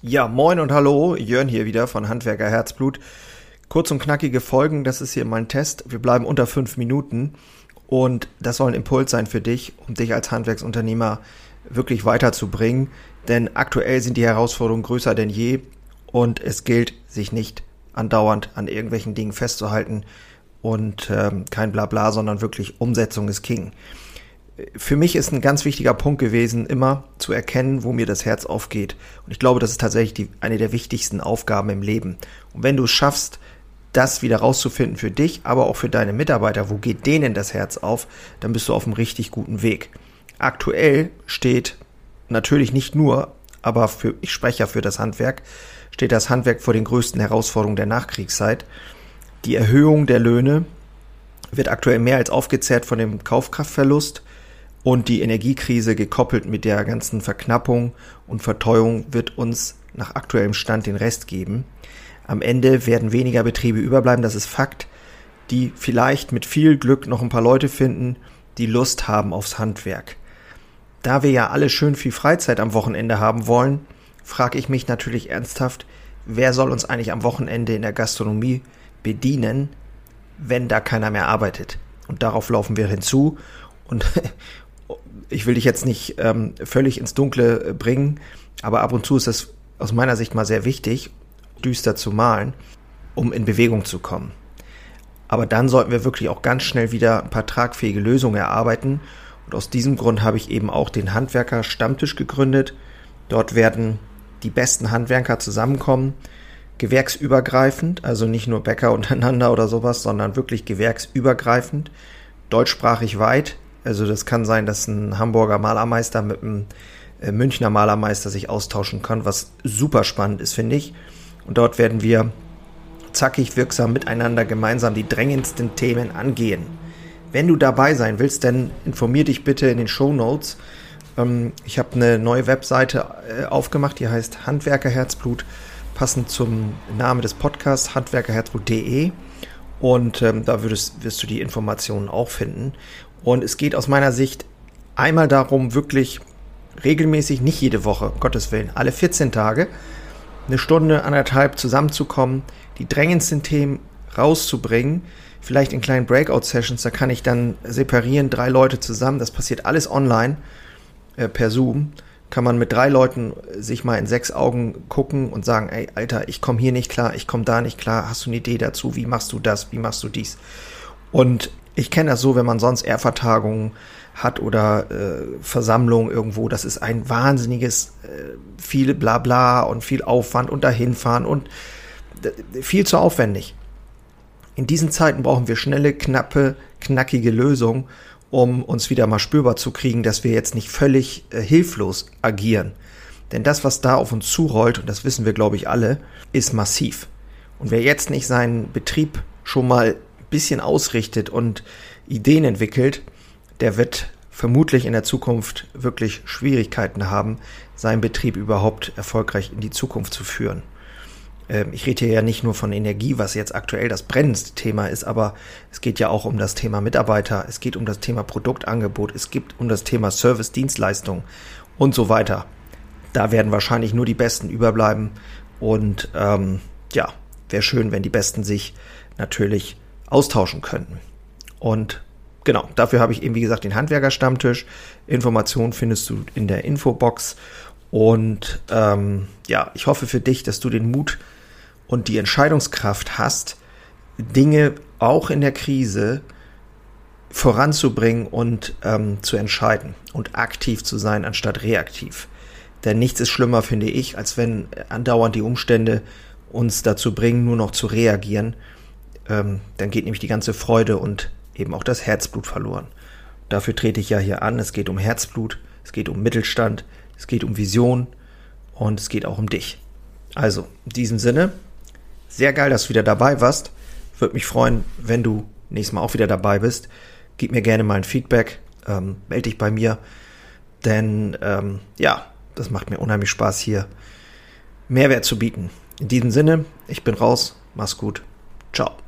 Ja, moin und hallo, Jörn hier wieder von Handwerker Herzblut. Kurz und knackige Folgen, das ist hier mein Test. Wir bleiben unter fünf Minuten und das soll ein Impuls sein für dich, um dich als Handwerksunternehmer wirklich weiterzubringen. Denn aktuell sind die Herausforderungen größer denn je und es gilt, sich nicht andauernd an irgendwelchen Dingen festzuhalten und ähm, kein Blabla, sondern wirklich Umsetzung ist King für mich ist ein ganz wichtiger Punkt gewesen, immer zu erkennen, wo mir das Herz aufgeht. Und ich glaube, das ist tatsächlich die, eine der wichtigsten Aufgaben im Leben. Und wenn du es schaffst, das wieder rauszufinden für dich, aber auch für deine Mitarbeiter, wo geht denen das Herz auf, dann bist du auf einem richtig guten Weg. Aktuell steht natürlich nicht nur, aber für, ich spreche ja für das Handwerk, steht das Handwerk vor den größten Herausforderungen der Nachkriegszeit. Die Erhöhung der Löhne wird aktuell mehr als aufgezehrt von dem Kaufkraftverlust und die Energiekrise gekoppelt mit der ganzen Verknappung und Verteuerung wird uns nach aktuellem Stand den Rest geben. Am Ende werden weniger Betriebe überbleiben, das ist Fakt, die vielleicht mit viel Glück noch ein paar Leute finden, die Lust haben aufs Handwerk. Da wir ja alle schön viel Freizeit am Wochenende haben wollen, frage ich mich natürlich ernsthaft, wer soll uns eigentlich am Wochenende in der Gastronomie bedienen, wenn da keiner mehr arbeitet? Und darauf laufen wir hinzu. Und ich will dich jetzt nicht ähm, völlig ins Dunkle äh, bringen, aber ab und zu ist es aus meiner Sicht mal sehr wichtig, düster zu malen, um in Bewegung zu kommen. Aber dann sollten wir wirklich auch ganz schnell wieder ein paar tragfähige Lösungen erarbeiten. Und aus diesem Grund habe ich eben auch den Handwerker Stammtisch gegründet. Dort werden die besten Handwerker zusammenkommen, gewerksübergreifend, also nicht nur Bäcker untereinander oder sowas, sondern wirklich gewerksübergreifend, deutschsprachig weit, also das kann sein, dass ein Hamburger Malermeister mit einem äh, Münchner Malermeister sich austauschen kann, was super spannend ist, finde ich. Und dort werden wir zackig wirksam miteinander gemeinsam die drängendsten Themen angehen. Wenn du dabei sein willst, dann informier dich bitte in den Show Notes. Ähm, ich habe eine neue Webseite äh, aufgemacht, die heißt Handwerkerherzblut, passend zum Namen des Podcasts handwerkerherzblut.de. Und ähm, da würdest, wirst du die Informationen auch finden. Und es geht aus meiner Sicht einmal darum, wirklich regelmäßig, nicht jede Woche, Gottes Willen, alle 14 Tage, eine Stunde, anderthalb zusammenzukommen, die drängendsten Themen rauszubringen, vielleicht in kleinen Breakout-Sessions, da kann ich dann separieren, drei Leute zusammen, das passiert alles online, äh, per Zoom, kann man mit drei Leuten sich mal in sechs Augen gucken und sagen, ey, Alter, ich komme hier nicht klar, ich komme da nicht klar, hast du eine Idee dazu, wie machst du das, wie machst du dies? Und ich kenne das so, wenn man sonst eher Vertagungen hat oder äh, Versammlungen irgendwo, das ist ein wahnsinniges, äh, viel Blabla und viel Aufwand und dahinfahren und viel zu aufwendig. In diesen Zeiten brauchen wir schnelle, knappe, knackige Lösungen, um uns wieder mal spürbar zu kriegen, dass wir jetzt nicht völlig äh, hilflos agieren. Denn das, was da auf uns zurollt, und das wissen wir, glaube ich, alle, ist massiv. Und wer jetzt nicht seinen Betrieb schon mal bisschen ausrichtet und Ideen entwickelt, der wird vermutlich in der Zukunft wirklich Schwierigkeiten haben, seinen Betrieb überhaupt erfolgreich in die Zukunft zu führen. Ähm, ich rede hier ja nicht nur von Energie, was jetzt aktuell das brennendste Thema ist, aber es geht ja auch um das Thema Mitarbeiter, es geht um das Thema Produktangebot, es geht um das Thema Service, Dienstleistung und so weiter. Da werden wahrscheinlich nur die Besten überbleiben und ähm, ja, wäre schön, wenn die Besten sich natürlich austauschen könnten. Und genau, dafür habe ich eben, wie gesagt, den Handwerkerstammtisch. Informationen findest du in der Infobox. Und ähm, ja, ich hoffe für dich, dass du den Mut und die Entscheidungskraft hast, Dinge auch in der Krise voranzubringen und ähm, zu entscheiden und aktiv zu sein, anstatt reaktiv. Denn nichts ist schlimmer, finde ich, als wenn andauernd die Umstände uns dazu bringen, nur noch zu reagieren ähm, dann geht nämlich die ganze Freude und eben auch das Herzblut verloren. Dafür trete ich ja hier an. Es geht um Herzblut, es geht um Mittelstand, es geht um Vision und es geht auch um dich. Also, in diesem Sinne, sehr geil, dass du wieder dabei warst. Würde mich freuen, wenn du nächstes Mal auch wieder dabei bist. Gib mir gerne mal ein Feedback, ähm, melde dich bei mir, denn ähm, ja, das macht mir unheimlich Spaß hier Mehrwert zu bieten. In diesem Sinne, ich bin raus, mach's gut, ciao.